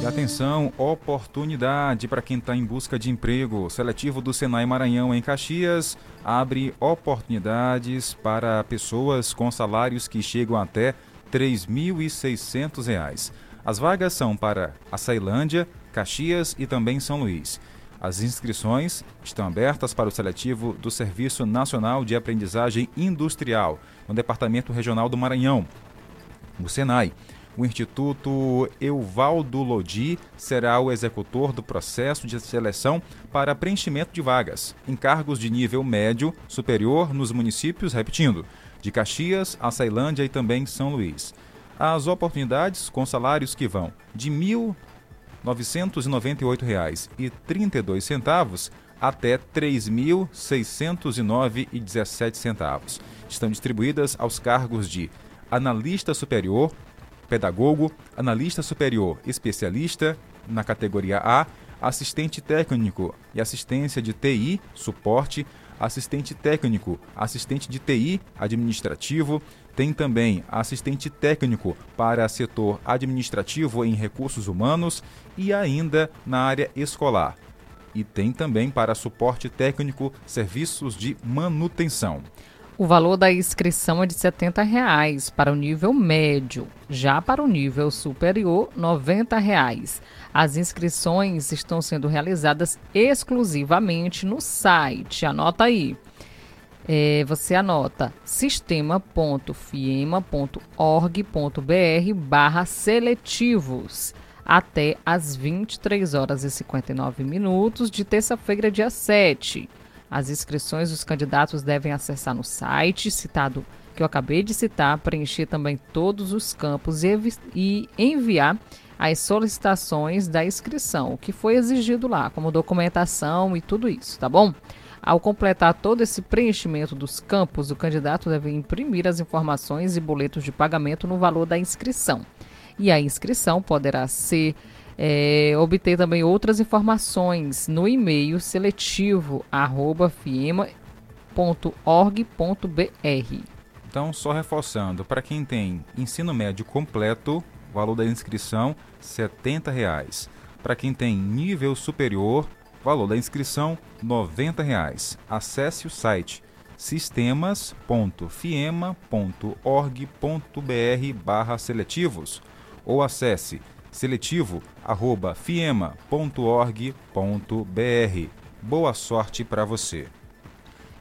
E atenção, oportunidade para quem está em busca de emprego. Seletivo do Senai Maranhão em Caxias abre oportunidades para pessoas com salários que chegam até R$ 3.600. As vagas são para a Ceilândia, Caxias e também São Luís. As inscrições estão abertas para o seletivo do Serviço Nacional de Aprendizagem Industrial, no Departamento Regional do Maranhão, o Senai. O Instituto Euvaldo Lodi será o executor do processo de seleção para preenchimento de vagas em cargos de nível médio superior nos municípios, repetindo, de Caxias, a Ceilândia e também São Luís. As oportunidades com salários que vão de R$ 1.998,32 até R$ 3.609,17. Estão distribuídas aos cargos de analista superior, pedagogo, analista superior especialista na categoria A, assistente técnico e assistência de TI, suporte, assistente técnico, assistente de TI administrativo, tem também assistente técnico para setor administrativo em recursos humanos e ainda na área escolar. e tem também para suporte técnico serviços de manutenção. O valor da inscrição é de 70 reais para o nível médio. Já para o nível superior, 90 reais. As inscrições estão sendo realizadas exclusivamente no site. Anota aí. É, você anota sistema.fiema.org.br barra seletivos até às 23 horas e 59 minutos de terça-feira, dia 7. As inscrições dos candidatos devem acessar no site citado que eu acabei de citar, preencher também todos os campos e, e enviar as solicitações da inscrição, o que foi exigido lá, como documentação e tudo isso, tá bom? Ao completar todo esse preenchimento dos campos, o candidato deve imprimir as informações e boletos de pagamento no valor da inscrição. E a inscrição poderá ser é, obter também outras informações no e-mail seletivo arroba fiema.org.br. Então, só reforçando, para quem tem ensino médio completo, o valor da inscrição 70 reais. Para quem tem nível superior, valor da inscrição 90 reais. Acesse o site sistemas.fiema.org.br seletivos ou acesse seletivo@fiema.org.br. Boa sorte para você.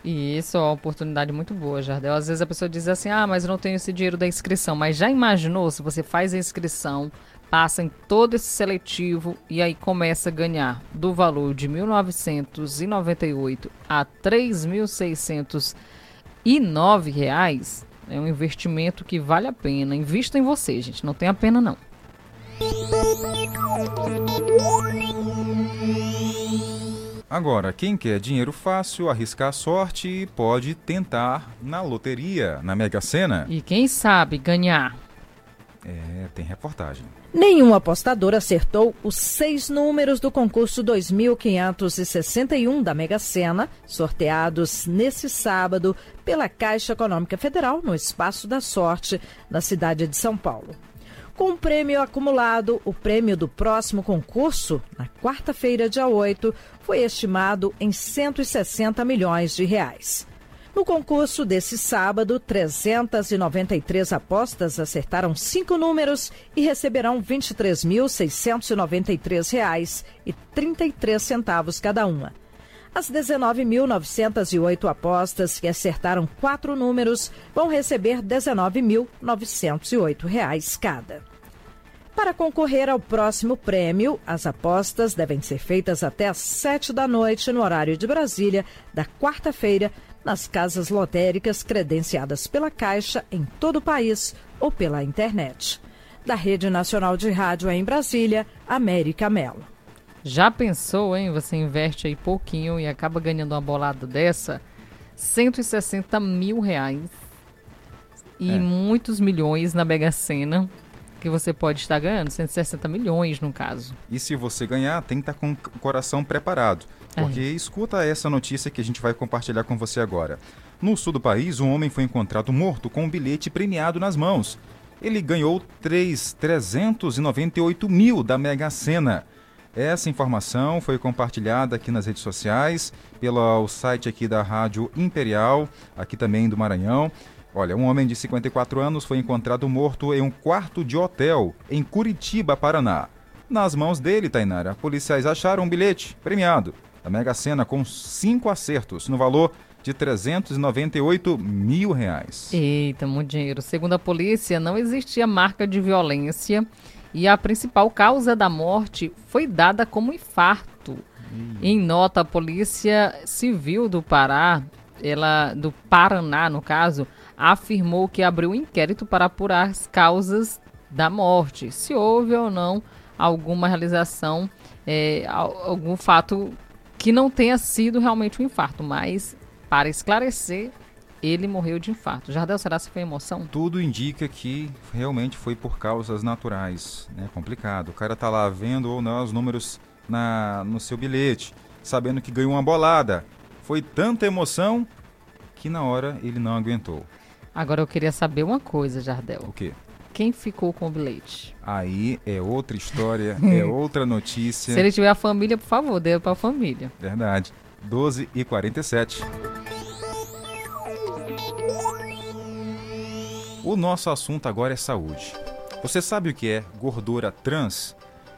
Isso é uma oportunidade muito boa, Jardel. Às vezes a pessoa diz assim: ah, mas eu não tenho esse dinheiro da inscrição. Mas já imaginou se você faz a inscrição, passa em todo esse seletivo e aí começa a ganhar do valor de 1.998 a 3.609 reais? É um investimento que vale a pena. Invista em você, gente. Não tem a pena, não. Agora, quem quer dinheiro fácil, arriscar a sorte, pode tentar na loteria, na Mega Sena. E quem sabe ganhar? É, tem reportagem. Nenhum apostador acertou os seis números do concurso 2561 da Mega Sena, sorteados nesse sábado pela Caixa Econômica Federal no Espaço da Sorte, na cidade de São Paulo. Com o prêmio acumulado, o prêmio do próximo concurso, na quarta-feira, dia 8, foi estimado em 160 milhões de reais. No concurso desse sábado, 393 apostas acertaram cinco números e receberão R$ 23.693,33 centavos cada uma. As 19.908 apostas que acertaram quatro números vão receber 19.908 reais cada. Para concorrer ao próximo prêmio, as apostas devem ser feitas até às 7 da noite no horário de Brasília, da quarta-feira, nas casas lotéricas credenciadas pela Caixa em todo o país ou pela internet. Da Rede Nacional de Rádio em Brasília, América Melo. Já pensou, hein? Você investe aí pouquinho e acaba ganhando uma bolada dessa? 160 mil reais e É. muitos milhões na Mega Sena que você pode estar ganhando. 160 milhões, no caso. E se você ganhar, tem que estar com o coração preparado. Porque escuta essa notícia que a gente vai compartilhar com você agora. No sul do país, um homem foi encontrado morto com um bilhete premiado nas mãos. Ele ganhou 3, 398 mil da Mega Sena. Essa informação foi compartilhada aqui nas redes sociais, pelo site aqui da Rádio Imperial, aqui também do Maranhão. Olha, um homem de 54 anos foi encontrado morto em um quarto de hotel em Curitiba, Paraná. Nas mãos dele, Tainara, policiais acharam um bilhete premiado da Mega Sena com cinco acertos no valor de 398 mil reais. Eita, muito dinheiro. Segundo a polícia, não existia marca de violência e a principal causa da morte foi dada como infarto. Em nota, a Polícia Civil do Pará, ela do Paraná, no caso, afirmou que abriu um inquérito para apurar as causas da morte, se houve ou não alguma realização, é, al- algum fato que não tenha sido realmente um infarto, mas para esclarecer, ele morreu de infarto. Jardel, será que foi emoção? Tudo indica que realmente foi por causas naturais, né? Complicado. O cara tá lá vendo ou não os números na, no seu bilhete, sabendo que ganhou uma bolada. Foi tanta emoção que na hora ele não aguentou. Agora eu queria saber uma coisa, Jardel. O quê? Quem ficou com o bilhete. Aí é outra história, *laughs* é outra notícia. Se ele tiver a família, por favor, dê para a família. Verdade. 12 e 47. O nosso assunto agora é saúde. Você sabe o que é gordura trans?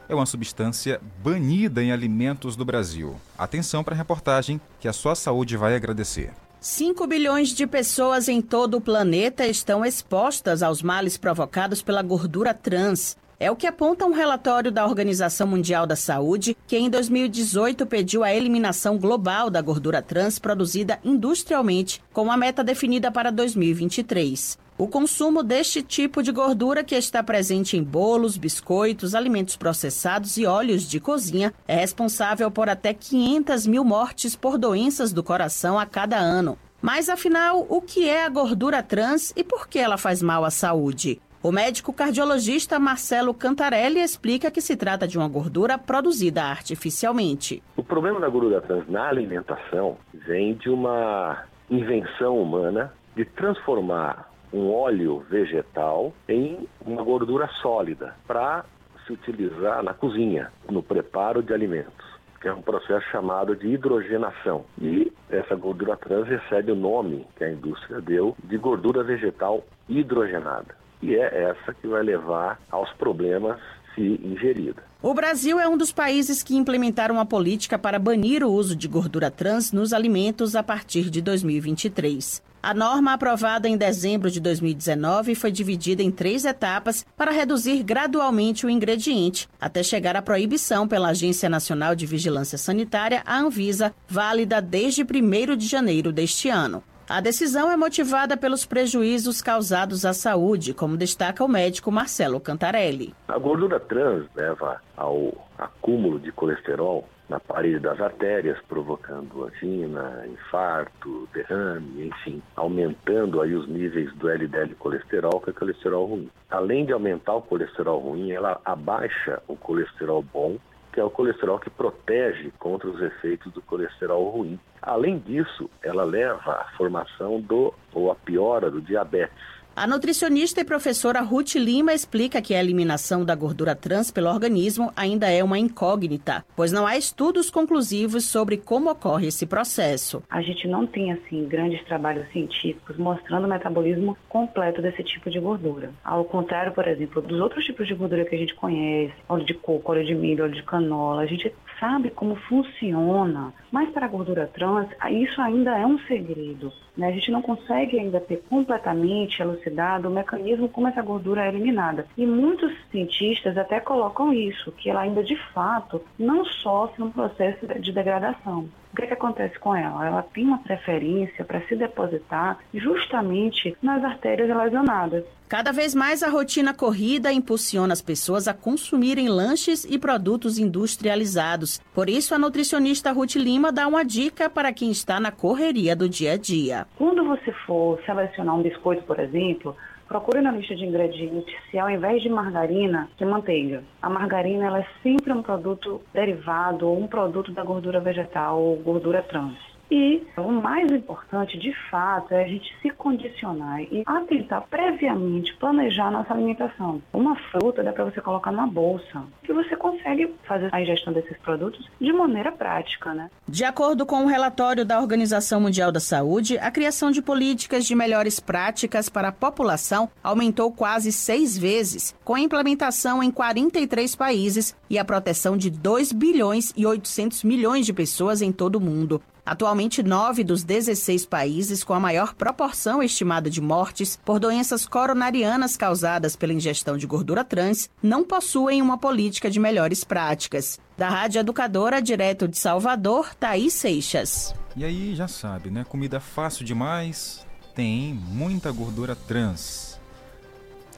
É uma substância banida em alimentos do Brasil. Atenção para a reportagem que a sua saúde vai agradecer. 5 bilhões de pessoas em todo o planeta estão expostas aos males provocados pela gordura trans. É o que aponta um relatório da Organização Mundial da Saúde, que em 2018 pediu a eliminação global da gordura trans produzida industrialmente, com uma meta definida para 2023. O consumo deste tipo de gordura, que está presente em bolos, biscoitos, alimentos processados e óleos de cozinha, é responsável por até 500 mil mortes por doenças do coração a cada ano. Mas afinal, o que é a gordura trans e por que ela faz mal à saúde? O médico cardiologista Marcelo Cantarelli explica que se trata de uma gordura produzida artificialmente. O problema da gordura trans na alimentação vem de uma invenção humana de transformar um óleo vegetal em uma gordura sólida para se utilizar na cozinha, no preparo de alimentos, que é um processo chamado de hidrogenação. E essa gordura trans recebe o nome que a indústria deu de gordura vegetal hidrogenada. E é essa que vai levar aos problemas se ingerida. O Brasil é um dos países que implementaram uma política para banir o uso de gordura trans nos alimentos a partir de 2023. A norma aprovada em dezembro de 2019 foi dividida em três etapas para reduzir gradualmente o ingrediente, até chegar à proibição pela Agência Nacional de Vigilância Sanitária, a Anvisa, válida desde 1 de janeiro deste ano. A decisão é motivada pelos prejuízos causados à saúde, como destaca o médico Marcelo Cantarelli. A gordura trans leva ao acúmulo de colesterol na parede das artérias, provocando angina, infarto, derrame, enfim, aumentando aí os níveis do LDL colesterol, que é colesterol ruim. Além de aumentar o colesterol ruim, ela abaixa o colesterol bom, que é o colesterol que protege contra os efeitos do colesterol ruim. Além disso, ela leva à formação do ou à piora do diabetes. A nutricionista e professora Ruth Lima explica que a eliminação da gordura trans pelo organismo ainda é uma incógnita, pois não há estudos conclusivos sobre como ocorre esse processo. A gente não tem assim grandes trabalhos científicos mostrando o metabolismo completo desse tipo de gordura. Ao contrário, por exemplo, dos outros tipos de gordura que a gente conhece, óleo de coco, óleo de milho, óleo de canola, a gente sabe como funciona. Mas para a gordura trans, isso ainda é um segredo. Né? A gente não consegue ainda ter completamente elucidado o mecanismo como essa gordura é eliminada. E muitos cientistas até colocam isso, que ela ainda de fato não sofre um processo de degradação. O que, é que acontece com ela? Ela tem uma preferência para se depositar justamente nas artérias lesionadas. Cada vez mais a rotina corrida impulsiona as pessoas a consumirem lanches e produtos industrializados. Por isso, a nutricionista Ruth Lima dá uma dica para quem está na correria do dia a dia. Quando você for selecionar um biscoito, por exemplo, procure na lista de ingredientes se ao invés de margarina, de manteiga. A margarina ela é sempre um produto derivado ou um produto da gordura vegetal ou gordura trans. E o mais importante, de fato, é a gente se condicionar e atentar previamente, planejar nossa alimentação. Uma fruta dá para você colocar numa bolsa, que você consegue fazer a ingestão desses produtos de maneira prática, né? De acordo com o um relatório da Organização Mundial da Saúde, a criação de políticas de melhores práticas para a população aumentou quase seis vezes, com a implementação em 43 países e a proteção de 2 bilhões e 800 milhões de pessoas em todo o mundo. Atualmente, nove dos 16 países com a maior proporção estimada de mortes por doenças coronarianas causadas pela ingestão de gordura trans não possuem uma política de melhores práticas. Da Rádio Educadora, direto de Salvador, Thaís Seixas. E aí, já sabe, né? Comida fácil demais tem muita gordura trans.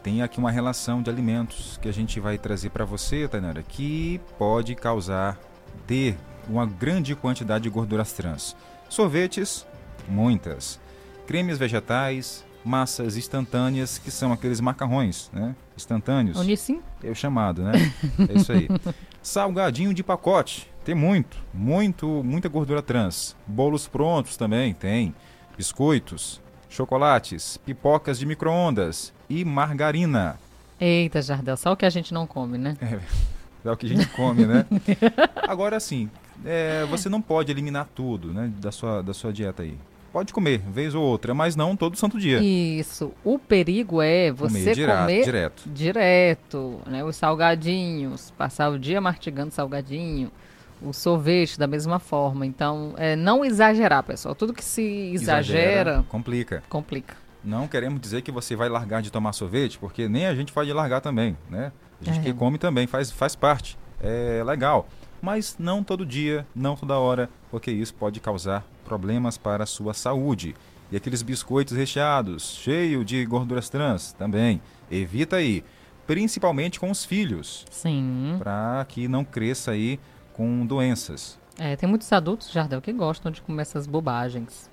Tem aqui uma relação de alimentos que a gente vai trazer para você, Tainara, que pode causar ter uma grande quantidade de gorduras trans. Sorvetes, muitas. Cremes vegetais, massas instantâneas, que são aqueles macarrões, né? Instantâneos. Unissim? É o chamado, né? É isso aí. *laughs* Salgadinho de pacote, tem muito, muito, muita gordura trans. Bolos prontos também tem. Biscoitos, chocolates, pipocas de micro-ondas e margarina. Eita, Jardel, só o que a gente não come, né? É, é o que a gente come, né? *laughs* Agora, assim, é, você não pode eliminar tudo, né, da sua, da sua dieta aí. Pode comer, vez ou outra, mas não todo santo dia. Isso. O perigo é você Comer dira- comer direto. direto, né? Os salgadinhos, passar o dia mastigando salgadinho, o sorvete da mesma forma. Então, é, não exagerar, pessoal. Tudo que se exagera, complica. complica. Não queremos dizer que você vai largar de tomar sorvete, porque nem a gente pode largar também, né? A gente É. que come também faz, faz parte. É legal. Mas não todo dia, não toda hora, porque isso pode causar problemas para a sua saúde. E aqueles biscoitos recheados, cheio de gorduras trans, também. Evita aí. Principalmente com os filhos. Sim. Para que não cresça aí com doenças. É, tem muitos adultos, Jardel, que gostam de comer essas bobagens.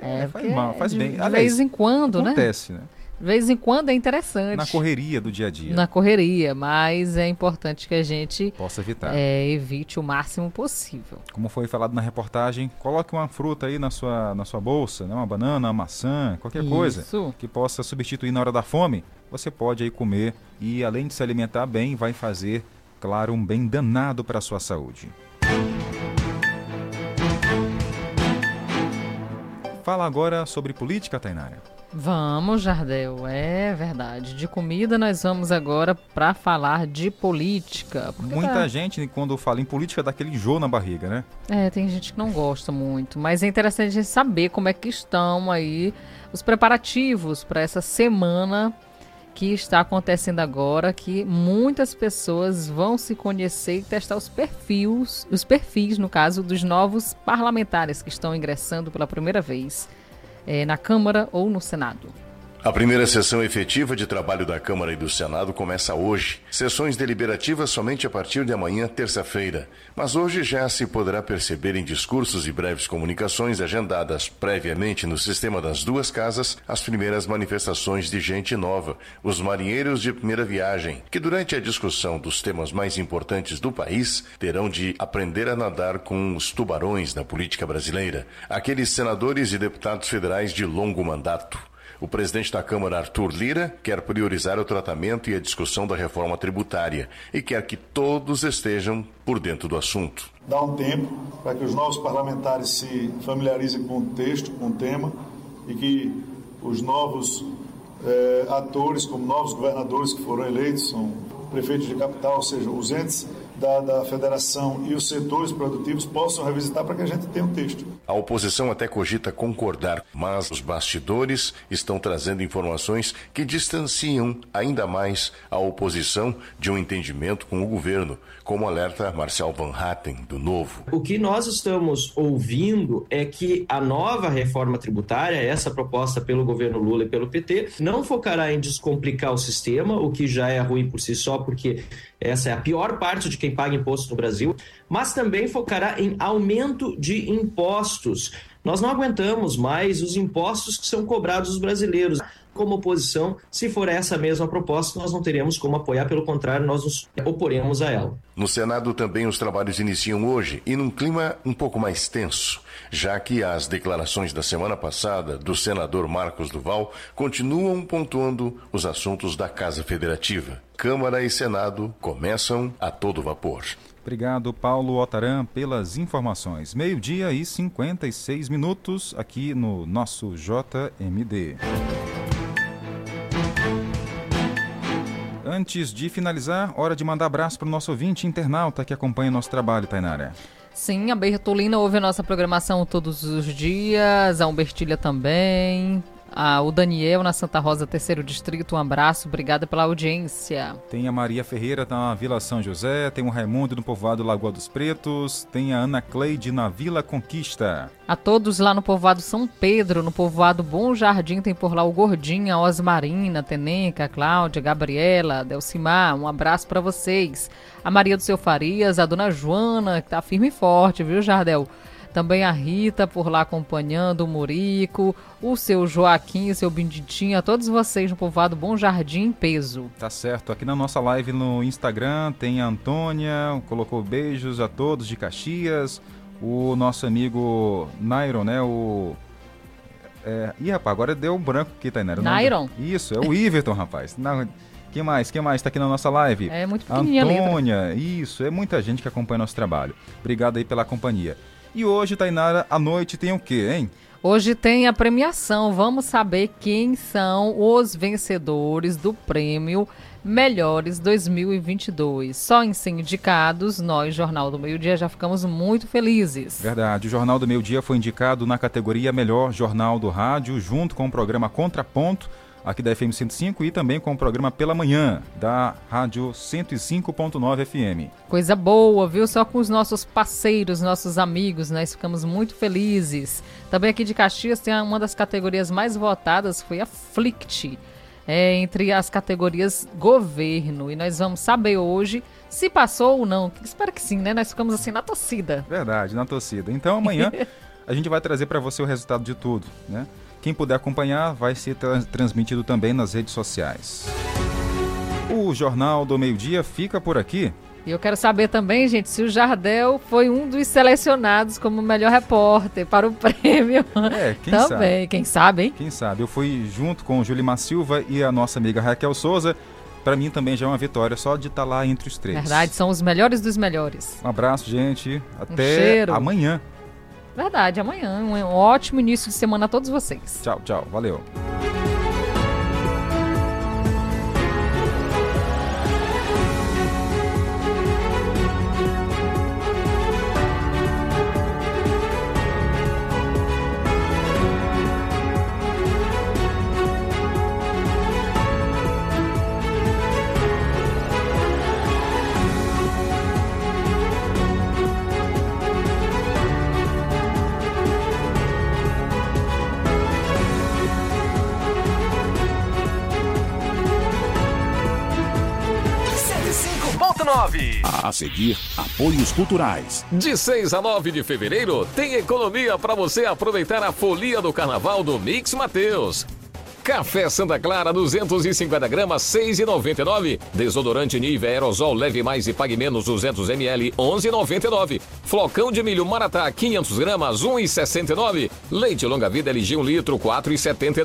É, faz porque mal, faz de, bem. De Aliás, vez em quando, né? Acontece, né? De vez em quando é interessante. Na correria do dia a dia. Na correria, mas é importante que a gente Possa evitar. é, evite o máximo possível. Como foi falado na reportagem, coloque uma fruta aí na sua, na sua bolsa, né? uma banana, uma maçã, qualquer coisa Isso. que possa substituir na hora da fome. Você pode aí comer e além de se alimentar bem, vai fazer, claro, um bem danado para a sua saúde. Fala agora sobre política, Tainara. Vamos, Jardel, é verdade. De comida nós vamos agora para falar de política. Muita tá- gente, quando fala em política, dá aquele enjoo na barriga, né? É, tem gente que não gosta muito, mas é interessante a gente saber como é que estão aí os preparativos para essa semana que está acontecendo agora, que muitas pessoas vão se conhecer e testar os perfis, os perfis, no caso, dos novos parlamentares que estão ingressando pela primeira vez eh, na Câmara ou no Senado. A primeira sessão efetiva de trabalho da Câmara e do Senado começa hoje. Sessões deliberativas somente a partir de amanhã, terça-feira. Mas hoje já se poderá perceber em discursos e breves comunicações agendadas previamente no sistema das duas casas as primeiras manifestações de gente nova, os marinheiros de primeira viagem, que durante a discussão dos temas mais importantes do país terão de aprender a nadar com os tubarões da política brasileira, aqueles senadores e deputados federais de longo mandato. O presidente da Câmara, Arthur Lira, quer priorizar o tratamento e a discussão da reforma tributária e quer que todos estejam por dentro do assunto. Dá um tempo para que os novos parlamentares se familiarizem com o texto, com o tema e que os novos eh, atores, como novos governadores que foram eleitos, são prefeitos de capital, ou seja, os entes da, da federação e os setores produtivos possam revisitar para que a gente tenha um texto. A oposição até cogita concordar, mas os bastidores estão trazendo informações que distanciam ainda mais a oposição de um entendimento com o governo, como alerta Marcel Van Hatten, do Novo. O que nós estamos ouvindo é que a nova reforma tributária, essa proposta pelo governo Lula e pelo PT, não focará em descomplicar o sistema, o que já é ruim por si só, porque essa é a pior parte de quem paga imposto no Brasil, mas também focará em aumento de impostos. Nós não aguentamos mais os impostos que são cobrados dos brasileiros. Como oposição, se for essa mesma proposta, nós não teremos como apoiar, pelo contrário, nós nos oporemos a ela. No Senado também os trabalhos iniciam hoje e num clima um pouco mais tenso, já que as declarações da semana passada do senador Marcos Duval continuam pontuando os assuntos da Casa Federativa. Câmara e Senado começam a todo vapor. Obrigado, Paulo Otaran, pelas informações. Meio-dia e 56 minutos aqui no nosso JMD. Antes de finalizar, hora de mandar abraço para o nosso ouvinte internauta que acompanha o nosso trabalho, Tainara. Sim, a Bertolina ouve a nossa programação todos os dias, a Humbertilha também, a, o Daniel na Santa Rosa, terceiro distrito, um abraço, obrigada pela audiência. Tem a Maria Ferreira tá na Vila São José, tem o Raimundo no povoado Lagoa dos Pretos, tem a Ana Cleide na Vila Conquista. A todos lá no povoado São Pedro, no povoado Bom Jardim, tem por lá o Gordinha, a Osmarina, Tenenca, a Cláudia, Gabriela, Delcimar, um abraço para vocês. A Maria do Seu Farias, a Dona Joana, que tá firme e forte, viu, Jardel? Também a Rita por lá acompanhando, o Murico, o seu Joaquim, o seu Benditinho, a todos vocês no povoado Bom Jardim peso. Tá certo, aqui na nossa live no Instagram tem a Antônia, colocou beijos a todos de Caxias, o nosso amigo Nairon, né, o... É... Ih, rapaz, agora deu um branco aqui, do- Nairon? Isso, é o Iverton, rapaz. Não, Quem mais? Quem mais está aqui na nossa live? É muito pequenininha. Antônia, isso, é muita gente que acompanha nosso trabalho. Obrigado aí pela companhia. E hoje, Tainara, à noite tem o quê, hein? Hoje tem a premiação. Vamos saber quem são os vencedores do prêmio Melhores 2022. Só em ser indicados, nós, Jornal do Meio Dia, já ficamos muito felizes. Verdade, o Jornal do Meio Dia foi indicado na categoria Melhor Jornal do Rádio, junto com o programa Contraponto, aqui da FM 105, e também com o programa Pela Manhã, da Rádio 105.9 FM. Coisa boa, viu? Só com os nossos parceiros, nossos amigos, nós ficamos muito felizes. Também aqui de Caxias tem uma das categorias mais votadas, foi a Flict, é, entre as categorias governo. E nós vamos saber hoje se passou ou não. Espero que sim, né? Nós ficamos assim na torcida. Verdade, na torcida. Então amanhã *laughs* a gente vai trazer para você o resultado de tudo, né? Quem puder acompanhar vai ser tra- transmitido também nas redes sociais. O Jornal do Meio Dia fica por aqui. E eu quero saber também, gente, se o Jardel foi um dos selecionados como melhor repórter para o *laughs* prêmio. É, quem também, sabe? quem sabe, hein? Quem sabe? Eu fui junto com o Julimar Silva e a nossa amiga Raquel Souza. Para mim também já é uma vitória só de estar lá entre os três. Verdade, são os melhores dos melhores. Um abraço, gente. Até cheiro. amanhã. Verdade, amanhã. Um ótimo início de semana a todos vocês. Tchau, tchau. Valeu. Apoios culturais. De 6 a 9 de fevereiro, tem economia para você aproveitar a folia do carnaval do Mix Mateus. Café Santa Clara 250 gramas 6,99. Desodorante Nivea Aerosol leve mais e pague menos 200 ml 11,99. Flocão de milho Maratá 500 gramas 1,69. Leite longa vida LG 1 litro 4,79.